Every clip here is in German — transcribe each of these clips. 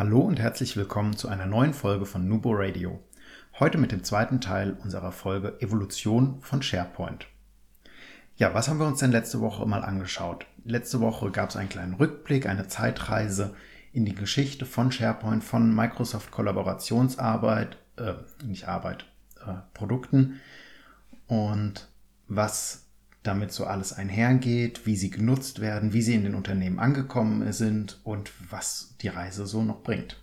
Hallo und herzlich willkommen zu einer neuen Folge von Nubo Radio. Heute mit dem zweiten Teil unserer Folge Evolution von SharePoint. Ja, was haben wir uns denn letzte Woche mal angeschaut? Letzte Woche gab es einen kleinen Rückblick, eine Zeitreise in die Geschichte von SharePoint, von Microsoft Kollaborationsarbeit, äh, nicht Arbeit, äh, Produkten und was damit so alles einhergeht, wie sie genutzt werden, wie sie in den Unternehmen angekommen sind und was die Reise so noch bringt.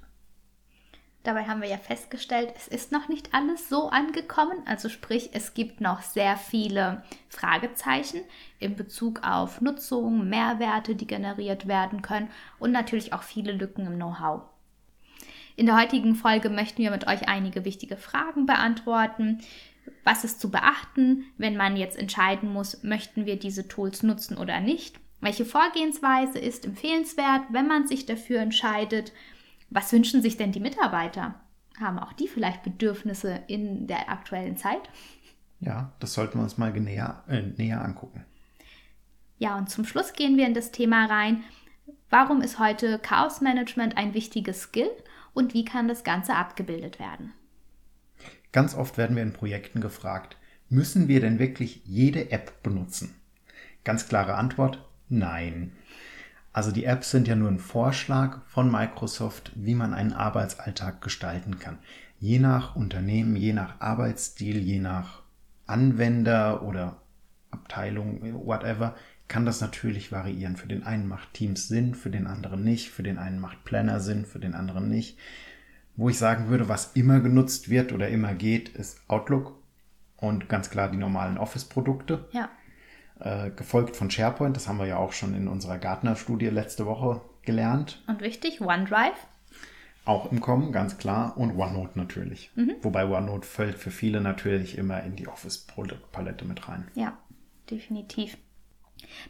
Dabei haben wir ja festgestellt, es ist noch nicht alles so angekommen. Also sprich, es gibt noch sehr viele Fragezeichen in Bezug auf Nutzung, Mehrwerte, die generiert werden können und natürlich auch viele Lücken im Know-how. In der heutigen Folge möchten wir mit euch einige wichtige Fragen beantworten. Was ist zu beachten, wenn man jetzt entscheiden muss, möchten wir diese Tools nutzen oder nicht? Welche Vorgehensweise ist empfehlenswert, wenn man sich dafür entscheidet? Was wünschen sich denn die Mitarbeiter? Haben auch die vielleicht Bedürfnisse in der aktuellen Zeit? Ja, das sollten wir uns mal näher, äh, näher angucken. Ja, und zum Schluss gehen wir in das Thema rein. Warum ist heute Chaos Management ein wichtiges Skill und wie kann das Ganze abgebildet werden? Ganz oft werden wir in Projekten gefragt, müssen wir denn wirklich jede App benutzen? Ganz klare Antwort, nein. Also die Apps sind ja nur ein Vorschlag von Microsoft, wie man einen Arbeitsalltag gestalten kann. Je nach Unternehmen, je nach Arbeitsstil, je nach Anwender oder Abteilung, whatever, kann das natürlich variieren. Für den einen macht Teams Sinn, für den anderen nicht, für den einen macht Planner Sinn, für den anderen nicht. Wo ich sagen würde, was immer genutzt wird oder immer geht, ist Outlook und ganz klar die normalen Office-Produkte. Ja äh, gefolgt von SharePoint. Das haben wir ja auch schon in unserer Gartner-Studie letzte Woche gelernt. Und wichtig, OneDrive. Auch im Kommen, ganz klar. Und OneNote natürlich. Mhm. Wobei OneNote fällt für viele natürlich immer in die Office-Produktpalette mit rein. Ja, definitiv.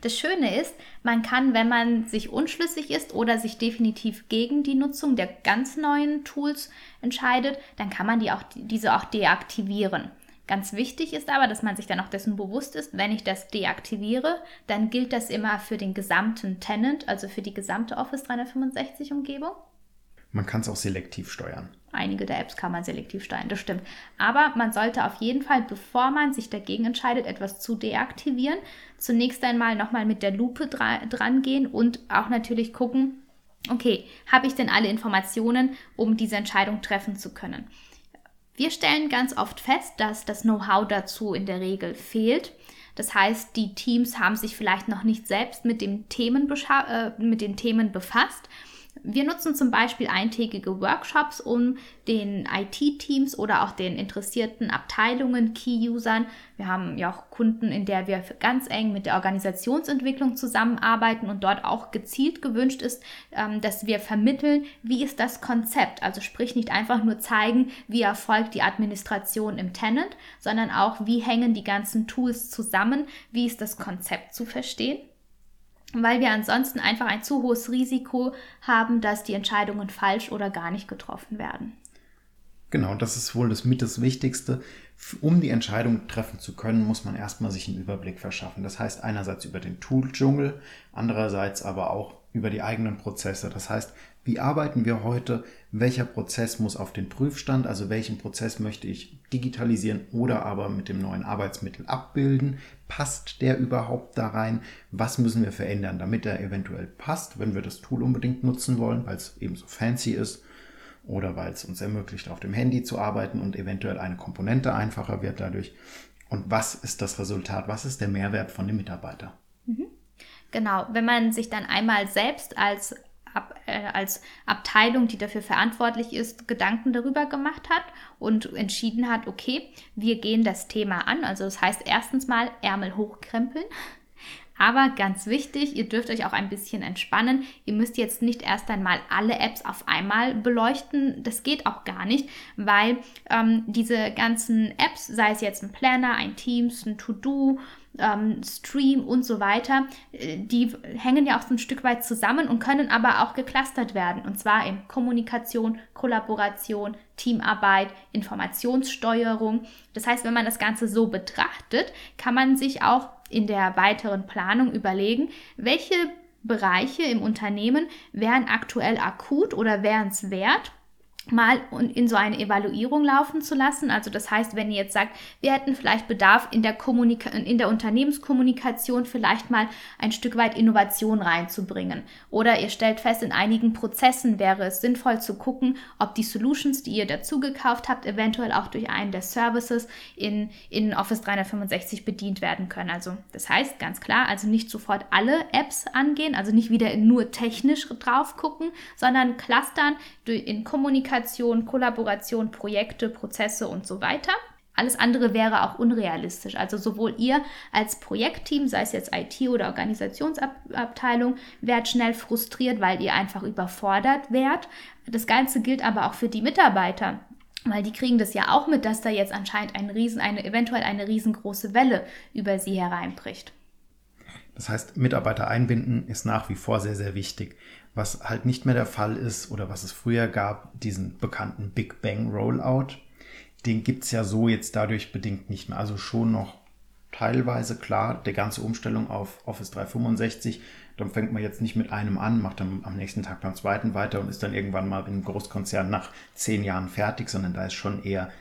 Das Schöne ist, man kann, wenn man sich unschlüssig ist oder sich definitiv gegen die Nutzung der ganz neuen Tools entscheidet, dann kann man die auch, diese auch deaktivieren. Ganz wichtig ist aber, dass man sich dann auch dessen bewusst ist, wenn ich das deaktiviere, dann gilt das immer für den gesamten Tenant, also für die gesamte Office 365 Umgebung. Man kann es auch selektiv steuern. Einige der Apps kann man selektiv steuern, das stimmt. Aber man sollte auf jeden Fall, bevor man sich dagegen entscheidet, etwas zu deaktivieren, zunächst einmal nochmal mit der Lupe dra dran gehen und auch natürlich gucken, okay, habe ich denn alle Informationen, um diese Entscheidung treffen zu können? Wir stellen ganz oft fest, dass das Know-how dazu in der Regel fehlt. Das heißt, die Teams haben sich vielleicht noch nicht selbst mit, dem Themen äh, mit den Themen befasst wir nutzen zum Beispiel eintägige Workshops, um den IT-Teams oder auch den interessierten Abteilungen, Key-Usern, wir haben ja auch Kunden, in der wir ganz eng mit der Organisationsentwicklung zusammenarbeiten und dort auch gezielt gewünscht ist, ähm, dass wir vermitteln, wie ist das Konzept. Also sprich nicht einfach nur zeigen, wie erfolgt die Administration im Tenant, sondern auch, wie hängen die ganzen Tools zusammen, wie ist das Konzept zu verstehen weil wir ansonsten einfach ein zu hohes Risiko haben, dass die Entscheidungen falsch oder gar nicht getroffen werden. Genau, das ist wohl das mit das Wichtigste. Um die Entscheidung treffen zu können, muss man erstmal sich einen Überblick verschaffen. Das heißt einerseits über den Tool-Dschungel, andererseits aber auch über die eigenen Prozesse. Das heißt, wie arbeiten wir heute? Welcher Prozess muss auf den Prüfstand? Also welchen Prozess möchte ich digitalisieren oder aber mit dem neuen Arbeitsmittel abbilden? Passt der überhaupt da rein? Was müssen wir verändern, damit er eventuell passt, wenn wir das Tool unbedingt nutzen wollen, weil es eben so fancy ist oder weil es uns ermöglicht, auf dem Handy zu arbeiten und eventuell eine Komponente einfacher wird dadurch? Und was ist das Resultat? Was ist der Mehrwert von dem Mitarbeiter? Genau, wenn man sich dann einmal selbst als Ab, äh, als Abteilung, die dafür verantwortlich ist, Gedanken darüber gemacht hat und entschieden hat, okay, wir gehen das Thema an. Also das heißt erstens mal Ärmel hochkrempeln. Aber ganz wichtig, ihr dürft euch auch ein bisschen entspannen. Ihr müsst jetzt nicht erst einmal alle Apps auf einmal beleuchten. Das geht auch gar nicht, weil ähm, diese ganzen Apps, sei es jetzt ein Planner, ein Teams, ein To-Do, ähm, Stream und so weiter, äh, die hängen ja auch so ein Stück weit zusammen und können aber auch geclustert werden. Und zwar in Kommunikation, Kollaboration, Teamarbeit, Informationssteuerung. Das heißt, wenn man das Ganze so betrachtet, kann man sich auch in der weiteren Planung überlegen, welche Bereiche im Unternehmen wären aktuell akut oder wären es wert mal in so eine Evaluierung laufen zu lassen. Also das heißt, wenn ihr jetzt sagt, wir hätten vielleicht Bedarf in der, Kommunika in der Unternehmenskommunikation vielleicht mal ein Stück weit Innovation reinzubringen. Oder ihr stellt fest, in einigen Prozessen wäre es sinnvoll zu gucken, ob die Solutions, die ihr dazu gekauft habt, eventuell auch durch einen der Services in, in Office 365 bedient werden können. Also das heißt ganz klar, also nicht sofort alle Apps angehen, also nicht wieder nur technisch drauf gucken, sondern clustern in Kommunikation Kommunikation, Kollaboration, Projekte, Prozesse und so weiter. Alles andere wäre auch unrealistisch. Also sowohl ihr als Projektteam, sei es jetzt IT oder Organisationsabteilung, werdet schnell frustriert, weil ihr einfach überfordert werdet. Das Ganze gilt aber auch für die Mitarbeiter. Weil die kriegen das ja auch mit, dass da jetzt anscheinend ein Riesen, eine, eventuell eine riesengroße Welle über sie hereinbricht. Das heißt, Mitarbeiter einbinden ist nach wie vor sehr, sehr wichtig. Was halt nicht mehr der Fall ist oder was es früher gab, diesen bekannten Big Bang Rollout, den gibt es ja so jetzt dadurch bedingt nicht mehr. Also schon noch teilweise klar, der ganze Umstellung auf Office 365, dann fängt man jetzt nicht mit einem an, macht dann am nächsten Tag beim zweiten weiter und ist dann irgendwann mal in einem Großkonzern nach zehn Jahren fertig, sondern da ist schon eher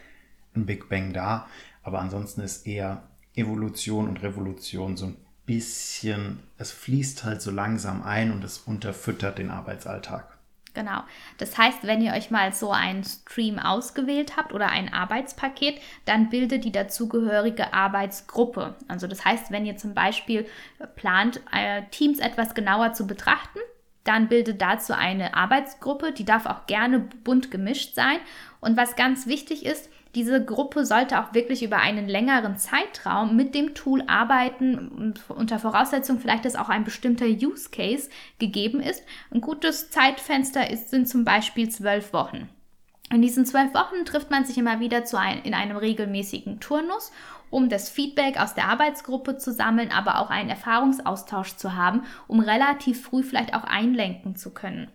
ein Big Bang da. Aber ansonsten ist eher Evolution und Revolution so ein bisschen, es fließt halt so langsam ein und es unterfüttert den Arbeitsalltag. Genau. Das heißt, wenn ihr euch mal so einen Stream ausgewählt habt oder ein Arbeitspaket, dann bildet die dazugehörige Arbeitsgruppe. Also das heißt, wenn ihr zum Beispiel plant, äh, Teams etwas genauer zu betrachten, dann bildet dazu eine Arbeitsgruppe, die darf auch gerne bunt gemischt sein. Und was ganz wichtig ist, diese Gruppe sollte auch wirklich über einen längeren Zeitraum mit dem Tool arbeiten, unter Voraussetzung vielleicht, dass auch ein bestimmter Use Case gegeben ist. Ein gutes Zeitfenster ist, sind zum Beispiel zwölf Wochen. In diesen zwölf Wochen trifft man sich immer wieder ein, in einem regelmäßigen Turnus, um das Feedback aus der Arbeitsgruppe zu sammeln, aber auch einen Erfahrungsaustausch zu haben, um relativ früh vielleicht auch einlenken zu können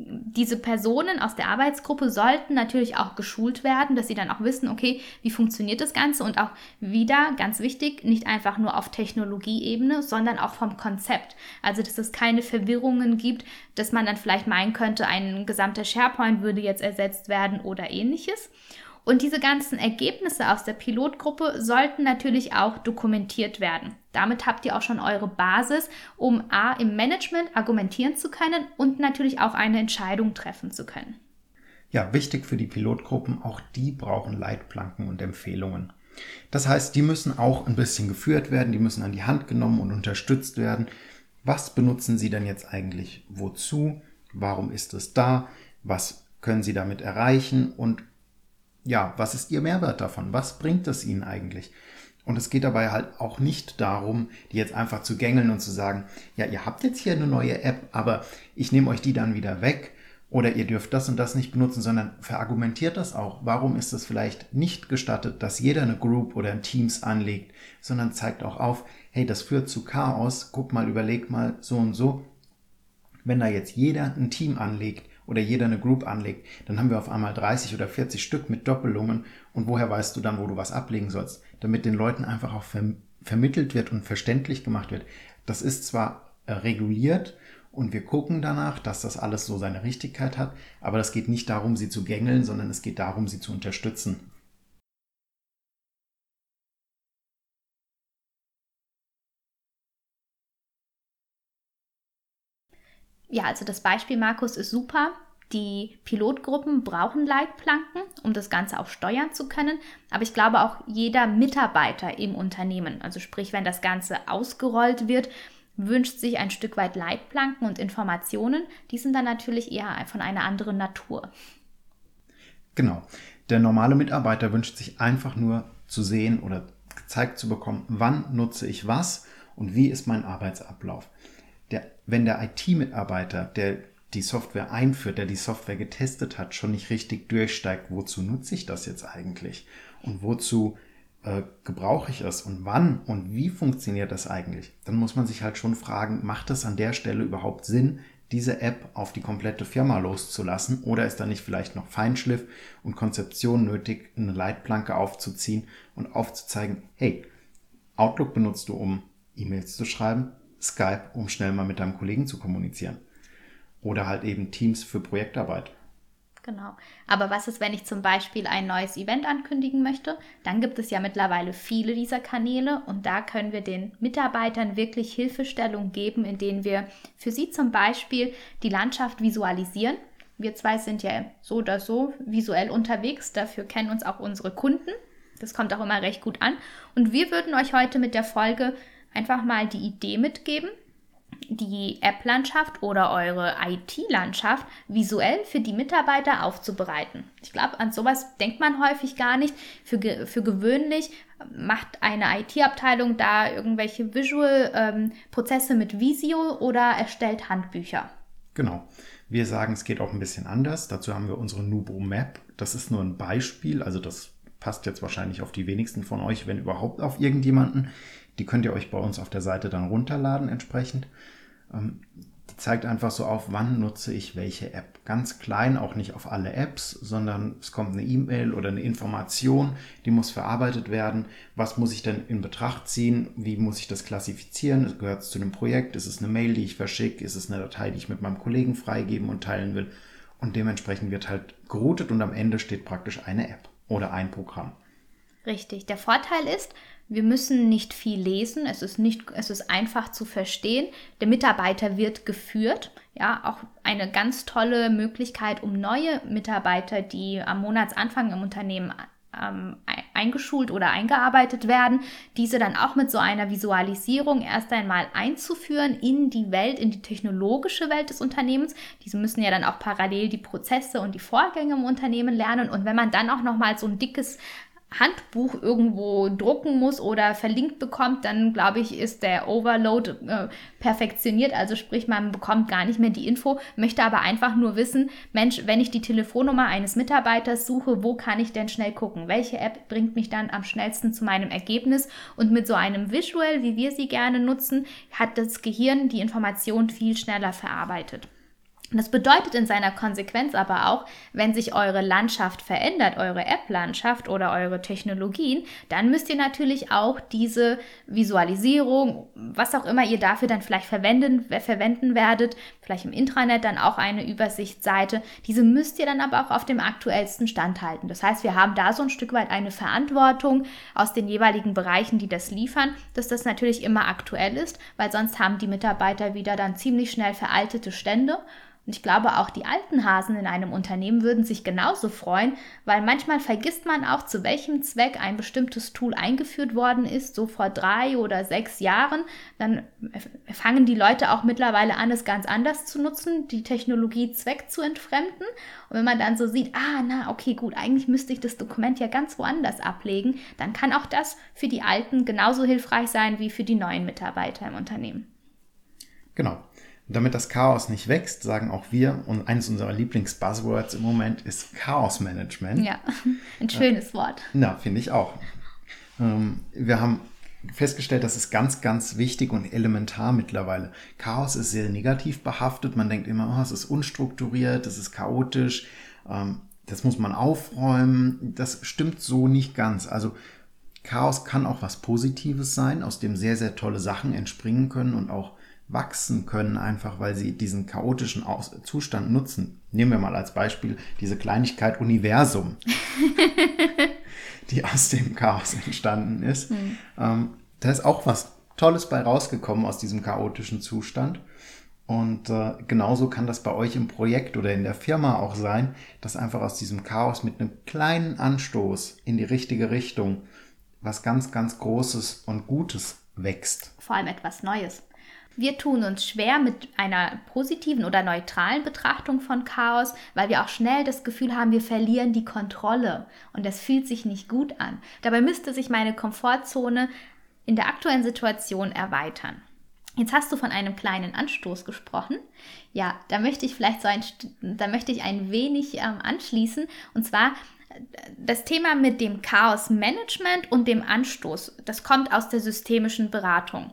diese Personen aus der Arbeitsgruppe sollten natürlich auch geschult werden, dass sie dann auch wissen, okay, wie funktioniert das Ganze und auch wieder, ganz wichtig, nicht einfach nur auf Technologieebene, sondern auch vom Konzept. Also, dass es keine Verwirrungen gibt, dass man dann vielleicht meinen könnte, ein gesamter SharePoint würde jetzt ersetzt werden oder ähnliches. Und diese ganzen Ergebnisse aus der Pilotgruppe sollten natürlich auch dokumentiert werden. Damit habt ihr auch schon eure Basis, um A im Management argumentieren zu können und natürlich auch eine Entscheidung treffen zu können. Ja, wichtig für die Pilotgruppen, auch die brauchen Leitplanken und Empfehlungen. Das heißt, die müssen auch ein bisschen geführt werden, die müssen an die Hand genommen und unterstützt werden. Was benutzen sie denn jetzt eigentlich wozu? Warum ist es da? Was können sie damit erreichen? Und ja, was ist Ihr Mehrwert davon? Was bringt es Ihnen eigentlich? Und es geht dabei halt auch nicht darum, die jetzt einfach zu gängeln und zu sagen, ja, ihr habt jetzt hier eine neue App, aber ich nehme euch die dann wieder weg oder ihr dürft das und das nicht benutzen, sondern verargumentiert das auch. Warum ist es vielleicht nicht gestattet, dass jeder eine Group oder ein Teams anlegt, sondern zeigt auch auf, hey, das führt zu Chaos, guck mal, überleg mal so und so. Wenn da jetzt jeder ein Team anlegt oder jeder eine Group anlegt, dann haben wir auf einmal 30 oder 40 Stück mit Doppelungen und woher weißt du dann, wo du was ablegen sollst, damit den Leuten einfach auch ver vermittelt wird und verständlich gemacht wird. Das ist zwar äh, reguliert und wir gucken danach, dass das alles so seine Richtigkeit hat, aber es geht nicht darum, sie zu gängeln, sondern es geht darum, sie zu unterstützen. Ja, also das Beispiel, Markus, ist super. Die Pilotgruppen brauchen Leitplanken, um das Ganze auch steuern zu können. Aber ich glaube auch jeder Mitarbeiter im Unternehmen, also sprich, wenn das Ganze ausgerollt wird, wünscht sich ein Stück weit Leitplanken und Informationen. Die sind dann natürlich eher von einer anderen Natur. Genau. Der normale Mitarbeiter wünscht sich einfach nur zu sehen oder gezeigt zu bekommen, wann nutze ich was und wie ist mein Arbeitsablauf. Der, wenn der IT-Mitarbeiter, der die Software einführt, der die Software getestet hat, schon nicht richtig durchsteigt, wozu nutze ich das jetzt eigentlich? Und wozu äh, gebrauche ich es? Und wann und wie funktioniert das eigentlich, dann muss man sich halt schon fragen, macht es an der Stelle überhaupt Sinn, diese App auf die komplette Firma loszulassen? Oder ist da nicht vielleicht noch Feinschliff und Konzeption nötig, eine Leitplanke aufzuziehen und aufzuzeigen, hey, Outlook benutzt du, um E-Mails zu schreiben, Skype, um schnell mal mit deinem Kollegen zu kommunizieren oder halt eben Teams für Projektarbeit. Genau. Aber was ist, wenn ich zum Beispiel ein neues Event ankündigen möchte? Dann gibt es ja mittlerweile viele dieser Kanäle und da können wir den Mitarbeitern wirklich Hilfestellung geben, indem wir für sie zum Beispiel die Landschaft visualisieren. Wir zwei sind ja so oder so visuell unterwegs, dafür kennen uns auch unsere Kunden. Das kommt auch immer recht gut an. Und wir würden euch heute mit der Folge einfach mal die Idee mitgeben, die App-Landschaft oder eure IT-Landschaft visuell für die Mitarbeiter aufzubereiten. Ich glaube, an sowas denkt man häufig gar nicht. Für, ge für gewöhnlich macht eine IT-Abteilung da irgendwelche Visual-Prozesse ähm, mit Visio oder erstellt Handbücher. Genau. Wir sagen, es geht auch ein bisschen anders. Dazu haben wir unsere Nubo Map. Das ist nur ein Beispiel, also das passt jetzt wahrscheinlich auf die wenigsten von euch, wenn überhaupt auf irgendjemanden. Die könnt ihr euch bei uns auf der Seite dann runterladen entsprechend. Ähm, die zeigt einfach so auf, wann nutze ich welche App. Ganz klein, auch nicht auf alle Apps, sondern es kommt eine E-Mail oder eine Information, die muss verarbeitet werden. Was muss ich denn in Betracht ziehen? Wie muss ich das klassifizieren? Gehört es zu einem Projekt? Ist es eine Mail, die ich verschicke? Ist es eine Datei, die ich mit meinem Kollegen freigeben und teilen will? Und dementsprechend wird halt geroutet und am Ende steht praktisch eine App oder ein Programm. Richtig. Der Vorteil ist, wir müssen nicht viel lesen. Es ist nicht, es ist einfach zu verstehen. Der Mitarbeiter wird geführt. Ja, auch eine ganz tolle Möglichkeit, um neue Mitarbeiter, die am Monatsanfang im Unternehmen ähm, eingeschult oder eingearbeitet werden, diese dann auch mit so einer Visualisierung erst einmal einzuführen in die Welt, in die technologische Welt des Unternehmens. Diese müssen ja dann auch parallel die Prozesse und die Vorgänge im Unternehmen lernen. Und wenn man dann auch noch mal so ein dickes Handbuch irgendwo drucken muss oder verlinkt bekommt, dann glaube ich, ist der Overload äh, perfektioniert. Also sprich, man bekommt gar nicht mehr die Info, möchte aber einfach nur wissen, Mensch, wenn ich die Telefonnummer eines Mitarbeiters suche, wo kann ich denn schnell gucken? Welche App bringt mich dann am schnellsten zu meinem Ergebnis? Und mit so einem Visual, wie wir sie gerne nutzen, hat das Gehirn die Information viel schneller verarbeitet. Das bedeutet in seiner Konsequenz aber auch, wenn sich eure Landschaft verändert, eure App-Landschaft oder eure Technologien, dann müsst ihr natürlich auch diese Visualisierung, was auch immer ihr dafür dann vielleicht verwenden, verwenden werdet, vielleicht im Intranet dann auch eine Übersichtsseite, diese müsst ihr dann aber auch auf dem aktuellsten Stand halten. Das heißt, wir haben da so ein Stück weit eine Verantwortung aus den jeweiligen Bereichen, die das liefern, dass das natürlich immer aktuell ist, weil sonst haben die Mitarbeiter wieder dann ziemlich schnell veraltete Stände und ich glaube, auch die alten Hasen in einem Unternehmen würden sich genauso freuen, weil manchmal vergisst man auch, zu welchem Zweck ein bestimmtes Tool eingeführt worden ist, so vor drei oder sechs Jahren. Dann fangen die Leute auch mittlerweile an, es ganz anders zu nutzen, die Technologie Zweck zu entfremden. Und wenn man dann so sieht, ah, na, okay, gut, eigentlich müsste ich das Dokument ja ganz woanders ablegen, dann kann auch das für die Alten genauso hilfreich sein wie für die neuen Mitarbeiter im Unternehmen. Genau. Und damit das Chaos nicht wächst, sagen auch wir, und eines unserer Lieblings-Buzzwords im Moment ist Chaos-Management. Ja, ein schönes Wort. Na, finde ich auch. Ähm, wir haben festgestellt, das ist ganz, ganz wichtig und elementar mittlerweile. Chaos ist sehr negativ behaftet. Man denkt immer, oh, es ist unstrukturiert, es ist chaotisch, ähm, das muss man aufräumen. Das stimmt so nicht ganz. Also Chaos kann auch was Positives sein, aus dem sehr, sehr tolle Sachen entspringen können und auch wachsen können, einfach weil sie diesen chaotischen Aus Zustand nutzen. Nehmen wir mal als Beispiel diese Kleinigkeit Universum, die aus dem Chaos entstanden ist. Mhm. Ähm, da ist auch was Tolles bei rausgekommen aus diesem chaotischen Zustand. Und äh, genauso kann das bei euch im Projekt oder in der Firma auch sein, dass einfach aus diesem Chaos mit einem kleinen Anstoß in die richtige Richtung was ganz, ganz Großes und Gutes wächst. Vor allem etwas Neues. Wir tun uns schwer mit einer positiven oder neutralen Betrachtung von Chaos, weil wir auch schnell das Gefühl haben, wir verlieren die Kontrolle und das fühlt sich nicht gut an. Dabei müsste sich meine Komfortzone in der aktuellen Situation erweitern. Jetzt hast du von einem kleinen Anstoß gesprochen. Ja, da möchte ich vielleicht so ein, da möchte ich ein wenig ähm, anschließen. Und zwar das Thema mit dem Chaos-Management und dem Anstoß. Das kommt aus der systemischen Beratung.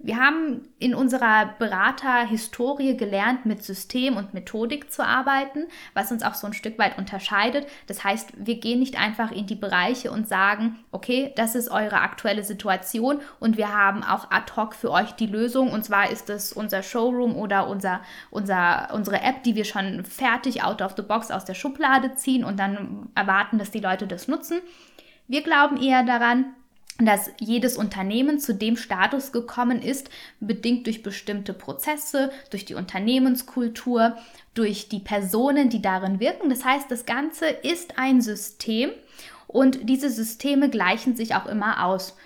Wir haben in unserer Beraterhistorie gelernt, mit System und Methodik zu arbeiten, was uns auch so ein Stück weit unterscheidet. Das heißt, wir gehen nicht einfach in die Bereiche und sagen, okay, das ist eure aktuelle Situation und wir haben auch ad hoc für euch die Lösung. Und zwar ist es unser Showroom oder unser, unser, unsere App, die wir schon fertig out of the box aus der Schublade ziehen und dann erwarten, dass die Leute das nutzen. Wir glauben eher daran, dass jedes Unternehmen zu dem Status gekommen ist, bedingt durch bestimmte Prozesse, durch die Unternehmenskultur, durch die Personen, die darin wirken. Das heißt, das Ganze ist ein System und diese Systeme gleichen sich auch immer aus.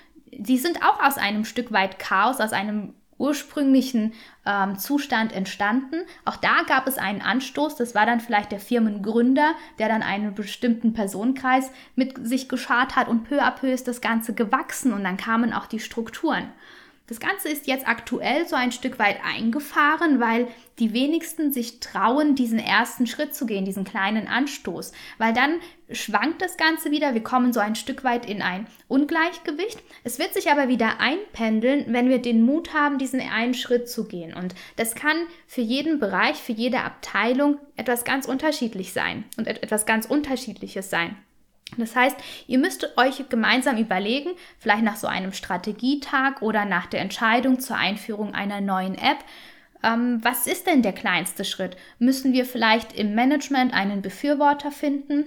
Sie sind auch aus einem Stück weit Chaos, aus einem ursprünglichen ähm, Zustand entstanden. Auch da gab es einen Anstoß, das war dann vielleicht der Firmengründer, der dann einen bestimmten Personenkreis mit sich geschart hat und peu à peu ist das Ganze gewachsen und dann kamen auch die Strukturen. Das Ganze ist jetzt aktuell so ein Stück weit eingefahren, weil die wenigsten sich trauen, diesen ersten Schritt zu gehen, diesen kleinen Anstoß, weil dann schwankt das Ganze wieder, wir kommen so ein Stück weit in ein Ungleichgewicht. Es wird sich aber wieder einpendeln, wenn wir den Mut haben, diesen einen Schritt zu gehen. Und das kann für jeden Bereich, für jede Abteilung etwas ganz unterschiedlich sein und etwas ganz Unterschiedliches sein. Das heißt, ihr müsst euch gemeinsam überlegen, vielleicht nach so einem Strategietag oder nach der Entscheidung zur Einführung einer neuen App, ähm, was ist denn der kleinste Schritt? Müssen wir vielleicht im Management einen Befürworter finden?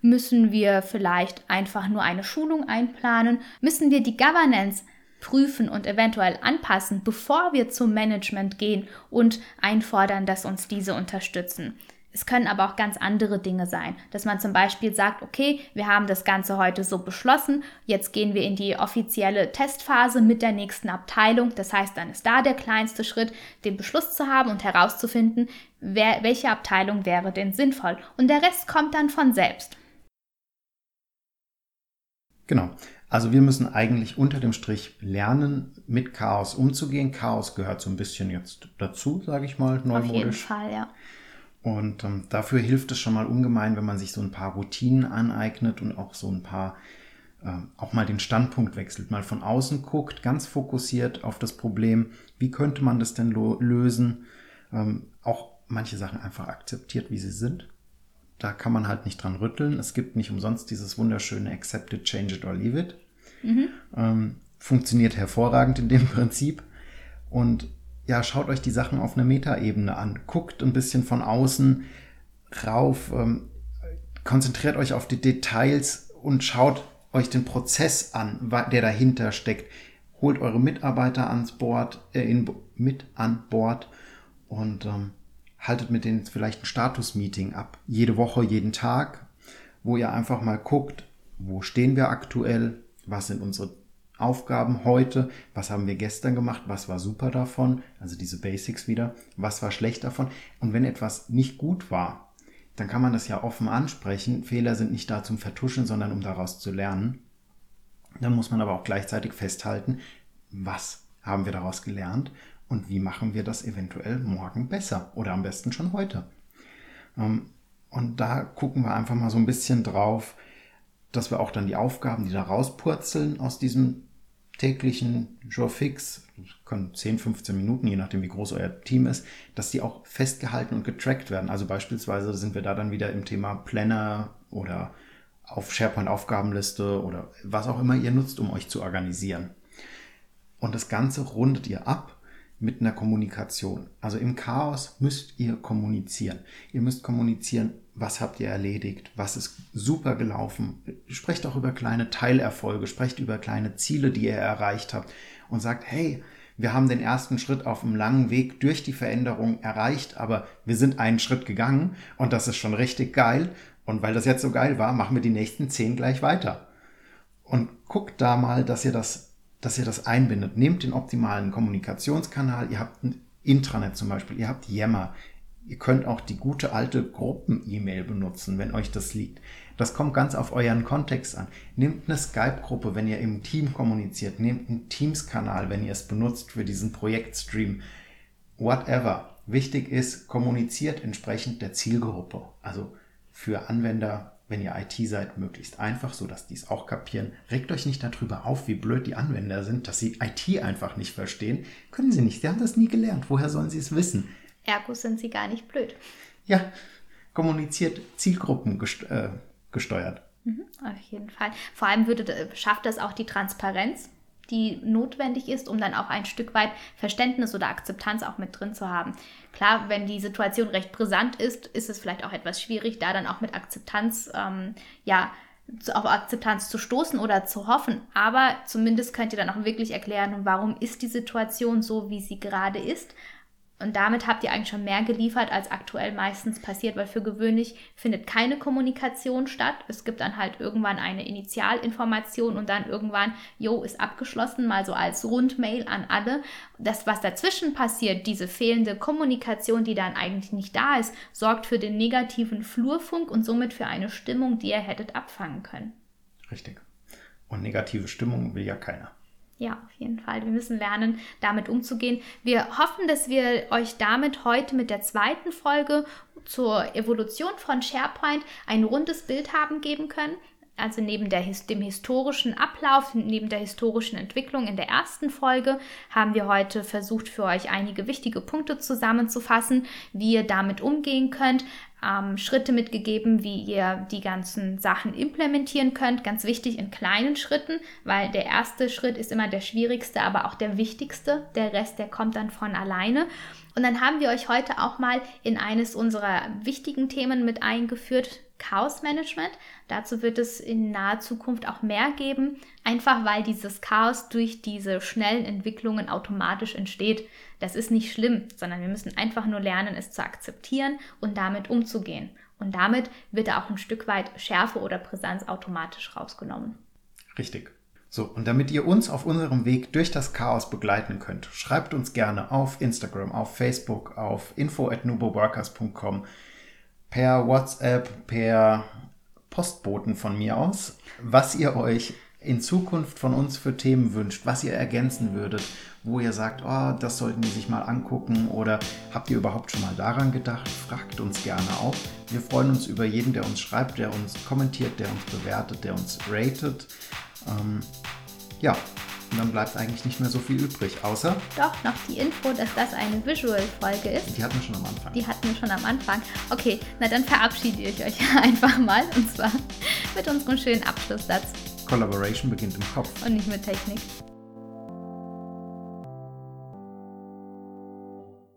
Müssen wir vielleicht einfach nur eine Schulung einplanen? Müssen wir die Governance prüfen und eventuell anpassen, bevor wir zum Management gehen und einfordern, dass uns diese unterstützen? Es können aber auch ganz andere Dinge sein, dass man zum Beispiel sagt, okay, wir haben das Ganze heute so beschlossen, jetzt gehen wir in die offizielle Testphase mit der nächsten Abteilung. Das heißt, dann ist da der kleinste Schritt, den Beschluss zu haben und herauszufinden, wer, welche Abteilung wäre denn sinnvoll. Und der Rest kommt dann von selbst. Genau. Also wir müssen eigentlich unter dem Strich lernen, mit Chaos umzugehen. Chaos gehört so ein bisschen jetzt dazu, sage ich mal, neumodisch. Auf jeden Fall, ja. Und ähm, dafür hilft es schon mal ungemein, wenn man sich so ein paar Routinen aneignet und auch so ein paar, äh, auch mal den Standpunkt wechselt, mal von außen guckt, ganz fokussiert auf das Problem, wie könnte man das denn lösen, ähm, auch manche Sachen einfach akzeptiert, wie sie sind. Da kann man halt nicht dran rütteln. Es gibt nicht umsonst dieses wunderschöne Accept it, change it or leave it. Mhm. Ähm, funktioniert hervorragend in dem Prinzip. Und ja, schaut euch die Sachen auf einer Metaebene an. Guckt ein bisschen von außen rauf, ähm, konzentriert euch auf die Details und schaut euch den Prozess an, der dahinter steckt. Holt eure Mitarbeiter ans Bord, äh, in, mit an Bord und ähm, haltet mit denen vielleicht ein Status-Meeting ab. Jede Woche, jeden Tag, wo ihr einfach mal guckt, wo stehen wir aktuell, was sind unsere Aufgaben heute, was haben wir gestern gemacht, was war super davon, also diese Basics wieder, was war schlecht davon. Und wenn etwas nicht gut war, dann kann man das ja offen ansprechen. Fehler sind nicht da zum Vertuschen, sondern um daraus zu lernen. Dann muss man aber auch gleichzeitig festhalten, was haben wir daraus gelernt und wie machen wir das eventuell morgen besser oder am besten schon heute. Ähm, und da gucken wir einfach mal so ein bisschen drauf, dass wir auch dann die Aufgaben, die da rauspurzeln aus diesem täglichen Jour fix, können 10, 15 Minuten, je nachdem wie groß euer Team ist, dass die auch festgehalten und getrackt werden. Also beispielsweise sind wir da dann wieder im Thema Planner oder auf SharePoint Aufgabenliste oder was auch immer ihr nutzt, um euch zu organisieren. Und das Ganze rundet ihr ab mit einer Kommunikation. Also im Chaos müsst ihr kommunizieren. Ihr müsst kommunizieren, was habt ihr erledigt, was ist super gelaufen. Sprecht auch über kleine Teilerfolge, sprecht über kleine Ziele, die ihr erreicht habt und sagt, hey, wir haben den ersten Schritt auf einem langen Weg durch die Veränderung erreicht, aber wir sind einen Schritt gegangen und das ist schon richtig geil. Und weil das jetzt so geil war, machen wir die nächsten zehn gleich weiter. Und guckt da mal, dass ihr das, dass ihr das einbindet. Nehmt den optimalen Kommunikationskanal. Ihr habt ein Intranet zum Beispiel, ihr habt Yammer, Ihr könnt auch die gute alte Gruppen-E-Mail benutzen, wenn euch das liegt. Das kommt ganz auf euren Kontext an. Nehmt eine Skype-Gruppe, wenn ihr im Team kommuniziert. Nehmt einen Teams-Kanal, wenn ihr es benutzt für diesen Projektstream. Whatever. Wichtig ist, kommuniziert entsprechend der Zielgruppe. Also für Anwender, wenn ihr IT seid, möglichst einfach, so dass die es auch kapieren. Regt euch nicht darüber auf, wie blöd die Anwender sind, dass sie IT einfach nicht verstehen. Können sie nicht. Sie haben das nie gelernt. Woher sollen sie es wissen? Ergo sind sie gar nicht blöd. Ja, kommuniziert Zielgruppen äh, gesteuert. Mhm, auf jeden Fall. Vor allem würde, schafft das auch die Transparenz, die notwendig ist, um dann auch ein Stück weit Verständnis oder Akzeptanz auch mit drin zu haben. Klar, wenn die Situation recht brisant ist, ist es vielleicht auch etwas schwierig, da dann auch mit Akzeptanz, ähm, ja, auf Akzeptanz zu stoßen oder zu hoffen. Aber zumindest könnt ihr dann auch wirklich erklären, warum ist die Situation so, wie sie gerade ist und damit habt ihr eigentlich schon mehr geliefert, als aktuell meistens passiert, weil für gewöhnlich findet keine Kommunikation statt. Es gibt dann halt irgendwann eine Initialinformation und dann irgendwann, jo, ist abgeschlossen, mal so als Rundmail an alle. Das, was dazwischen passiert, diese fehlende Kommunikation, die dann eigentlich nicht da ist, sorgt für den negativen Flurfunk und somit für eine Stimmung, die ihr hättet abfangen können. Richtig. Und negative Stimmung will ja keiner. Ja, auf jeden Fall. Wir müssen lernen, damit umzugehen. Wir hoffen, dass wir euch damit heute mit der zweiten Folge zur Evolution von SharePoint ein rundes Bild haben geben können. Also neben der, dem historischen Ablauf, neben der historischen Entwicklung in der ersten Folge haben wir heute versucht, für euch einige wichtige Punkte zusammenzufassen, wie ihr damit umgehen könnt, ähm, Schritte mitgegeben, wie ihr die ganzen Sachen implementieren könnt. Ganz wichtig in kleinen Schritten, weil der erste Schritt ist immer der schwierigste, aber auch der wichtigste. Der Rest, der kommt dann von alleine. Und dann haben wir euch heute auch mal in eines unserer wichtigen Themen mit eingeführt, Chaos Management. Dazu wird es in naher Zukunft auch mehr geben, einfach weil dieses Chaos durch diese schnellen Entwicklungen automatisch entsteht. Das ist nicht schlimm, sondern wir müssen einfach nur lernen, es zu akzeptieren und damit umzugehen. Und damit wird auch ein Stück weit Schärfe oder Präsenz automatisch rausgenommen. Richtig. So, und damit ihr uns auf unserem Weg durch das Chaos begleiten könnt, schreibt uns gerne auf Instagram, auf Facebook, auf info@nuboworkers.com, per WhatsApp, per Postboten von mir aus, was ihr euch in Zukunft von uns für Themen wünscht, was ihr ergänzen würdet, wo ihr sagt, oh, das sollten die sich mal angucken oder habt ihr überhaupt schon mal daran gedacht? Fragt uns gerne auch. Wir freuen uns über jeden, der uns schreibt, der uns kommentiert, der uns bewertet, der uns ratet. Ähm, ja, und dann bleibt eigentlich nicht mehr so viel übrig, außer. Doch, noch die Info, dass das eine Visual-Folge ist. Die hatten wir schon am Anfang. Die hatten wir schon am Anfang. Okay, na dann verabschiede ich euch einfach mal. Und zwar mit unserem schönen Abschlusssatz. Collaboration beginnt im Kopf. Und nicht mit Technik.